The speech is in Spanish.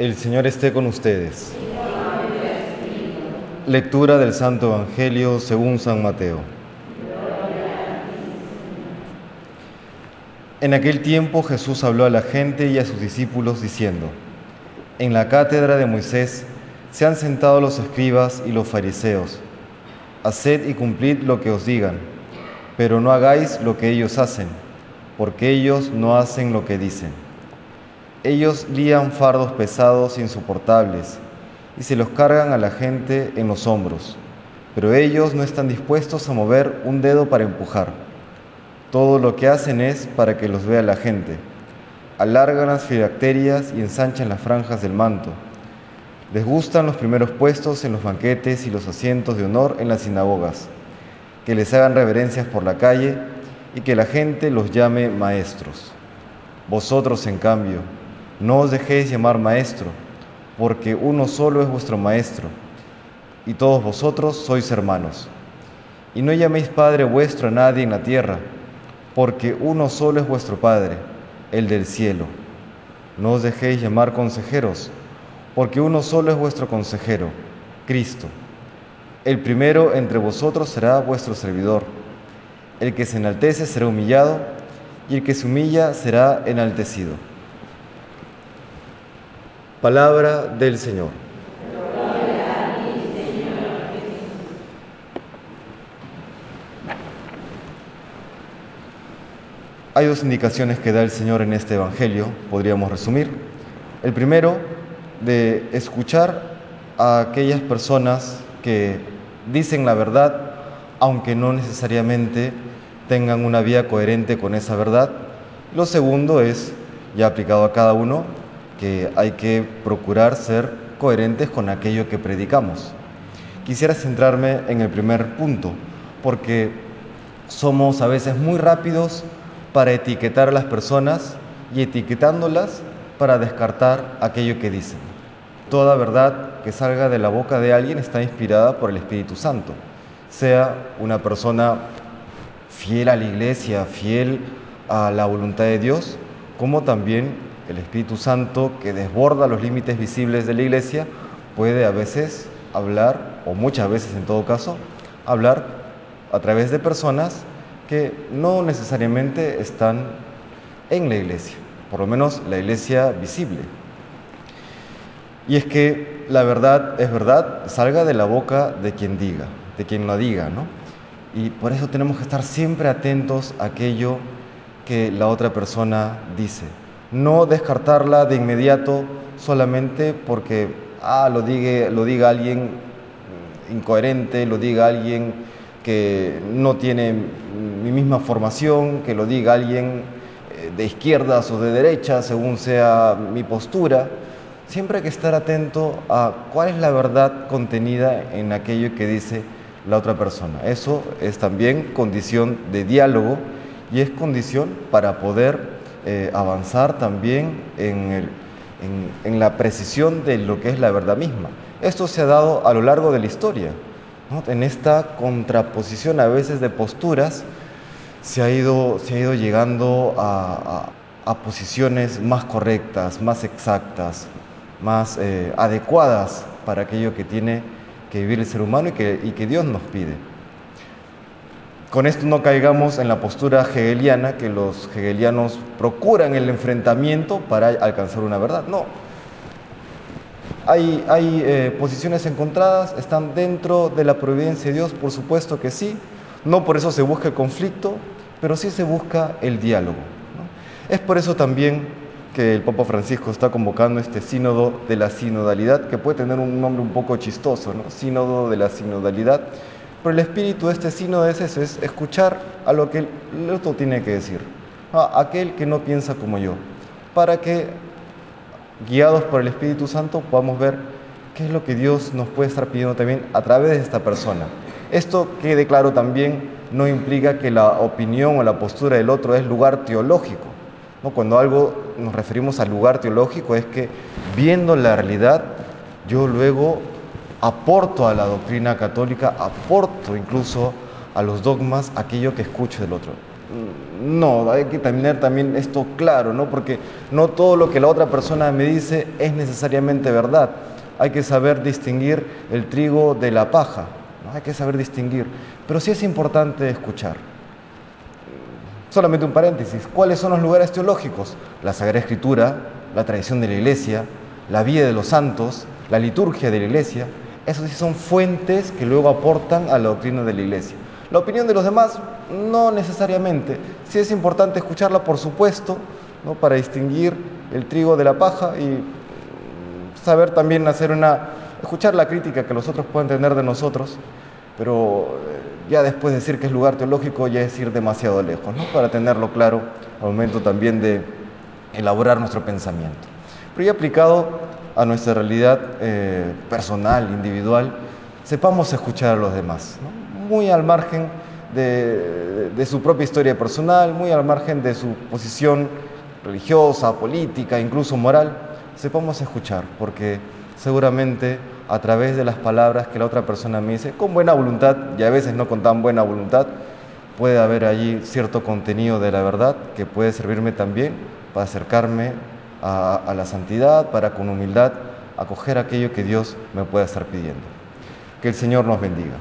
El Señor esté con ustedes. Lectura del Santo Evangelio según San Mateo. En aquel tiempo Jesús habló a la gente y a sus discípulos diciendo, En la cátedra de Moisés se han sentado los escribas y los fariseos. Haced y cumplid lo que os digan, pero no hagáis lo que ellos hacen, porque ellos no hacen lo que dicen. Ellos lían fardos pesados e insoportables y se los cargan a la gente en los hombros, pero ellos no están dispuestos a mover un dedo para empujar. Todo lo que hacen es para que los vea la gente. Alargan las filacterias y ensanchan las franjas del manto. Les gustan los primeros puestos en los banquetes y los asientos de honor en las sinagogas, que les hagan reverencias por la calle y que la gente los llame maestros. Vosotros, en cambio, no os dejéis llamar maestro, porque uno solo es vuestro maestro, y todos vosotros sois hermanos. Y no llaméis Padre vuestro a nadie en la tierra, porque uno solo es vuestro Padre, el del cielo. No os dejéis llamar consejeros, porque uno solo es vuestro consejero, Cristo. El primero entre vosotros será vuestro servidor. El que se enaltece será humillado, y el que se humilla será enaltecido. Palabra del Señor. Hay dos indicaciones que da el Señor en este Evangelio, podríamos resumir. El primero, de escuchar a aquellas personas que dicen la verdad, aunque no necesariamente tengan una vía coherente con esa verdad. Lo segundo es, ya aplicado a cada uno, que hay que procurar ser coherentes con aquello que predicamos. Quisiera centrarme en el primer punto, porque somos a veces muy rápidos para etiquetar a las personas y etiquetándolas para descartar aquello que dicen. Toda verdad que salga de la boca de alguien está inspirada por el Espíritu Santo, sea una persona fiel a la iglesia, fiel a la voluntad de Dios, como también el Espíritu Santo que desborda los límites visibles de la iglesia puede a veces hablar, o muchas veces en todo caso, hablar a través de personas que no necesariamente están en la iglesia, por lo menos la iglesia visible. Y es que la verdad es verdad, salga de la boca de quien diga, de quien lo diga, ¿no? Y por eso tenemos que estar siempre atentos a aquello que la otra persona dice no descartarla de inmediato solamente porque ah, lo, diga, lo diga alguien incoherente, lo diga alguien que no tiene mi misma formación, que lo diga alguien eh, de izquierdas o de derechas, según sea mi postura. Siempre hay que estar atento a cuál es la verdad contenida en aquello que dice la otra persona. Eso es también condición de diálogo y es condición para poder eh, avanzar también en, la precisión de lo que es la verdad misma. Esto se ha dado a lo largo de la historia. En esta contraposición a veces de posturas se ha ido, llegando a, posiciones más correctas, más exactas, más eh, adecuadas para aquello que tiene que vivir el ser humano y que Dios nos pide. Con esto no caigamos en la postura hegeliana, que los hegelianos procuran el enfrentamiento para alcanzar una verdad. No. Hay, hay eh, posiciones encontradas, están dentro de la providencia de Dios, por supuesto que sí. No por eso se busca el conflicto, pero sí se busca el diálogo. Es por eso también que el Papa Francisco está convocando este sínodo de la sinodalidad, que puede tener un nombre un poco chistoso, ¿no? Sínodo de la sinodalidad pero el espíritu de este sínodo es eso, es escuchar a lo que el otro tiene que decir, a aquel que no piensa como yo, para que, guiados por el Espíritu Santo, podamos ver qué es lo que Dios nos puede estar pidiendo también a través de esta persona. Esto quede claro también, no implica que la opinión o la postura del otro es lugar teológico. ¿no? Cuando algo nos referimos al lugar teológico es que viendo la realidad, yo luego aporto a la doctrina católica, aporto incluso a los dogmas aquello que escucho del otro. No, hay que tener también esto claro, ¿no? Porque no todo lo que la otra persona me dice es necesariamente verdad. Hay que saber distinguir el trigo de la paja, ¿no? Hay que saber distinguir. Pero sí es importante escuchar. Solamente un paréntesis. ¿Cuáles son los lugares teológicos? La Sagrada Escritura, la tradición de la Iglesia, la vida de los santos, la liturgia de la Iglesia. Esos sí son fuentes que luego aportan a la doctrina de la Iglesia. La opinión de los demás, no necesariamente. Sí es importante escucharla, por supuesto, ¿no? para distinguir el trigo de la paja y mm, saber también hacer una, escuchar la crítica que los otros pueden tener de nosotros, pero eh, ya después decir que es lugar teológico ya es ir demasiado lejos, ¿no? para tenerlo claro al momento también de elaborar nuestro pensamiento. Pero ya aplicado a nuestra realidad eh, personal, individual, sepamos escuchar a los demás. muy al margen de, su propia historia personal, muy al margen de su posición religiosa, política, incluso moral, sepamos escuchar, porque seguramente a través de las palabras que la otra persona me dice, con buena voluntad y a veces no con tan buena voluntad, puede haber allí cierto contenido de la verdad que puede servirme también para acercarme a, la santidad, para con humildad acoger aquello que Dios me pueda estar pidiendo. Que el Señor nos bendiga.